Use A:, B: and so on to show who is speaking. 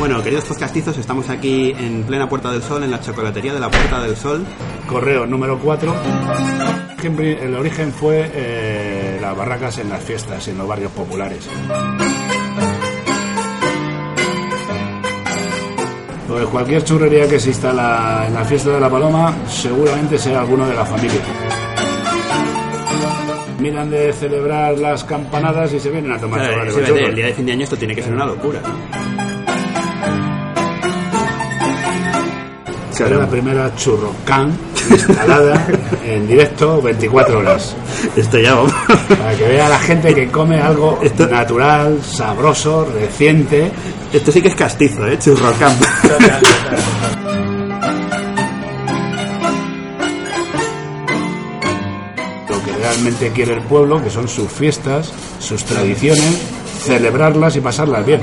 A: Bueno, queridos podcastizos, estamos aquí en plena Puerta del Sol, en la chocolatería de la Puerta del Sol.
B: Correo número 4. El origen fue eh, las barracas en las fiestas, en los barrios populares. Pues cualquier churrería que se instala en la fiesta de la paloma seguramente sea alguno de la familia. Miran de celebrar las campanadas y se vienen a tomar
A: Claro, el día de fin de año esto tiene que ser una locura.
B: Será la primera churrocán instalada en directo 24 horas.
A: Esto ya vamos.
B: Para que vea la gente que come algo natural, sabroso, reciente.
A: Esto sí que es castizo, ¿eh? Churrocam.
B: Lo que realmente quiere el pueblo, que son sus fiestas, sus tradiciones, celebrarlas y pasarlas bien.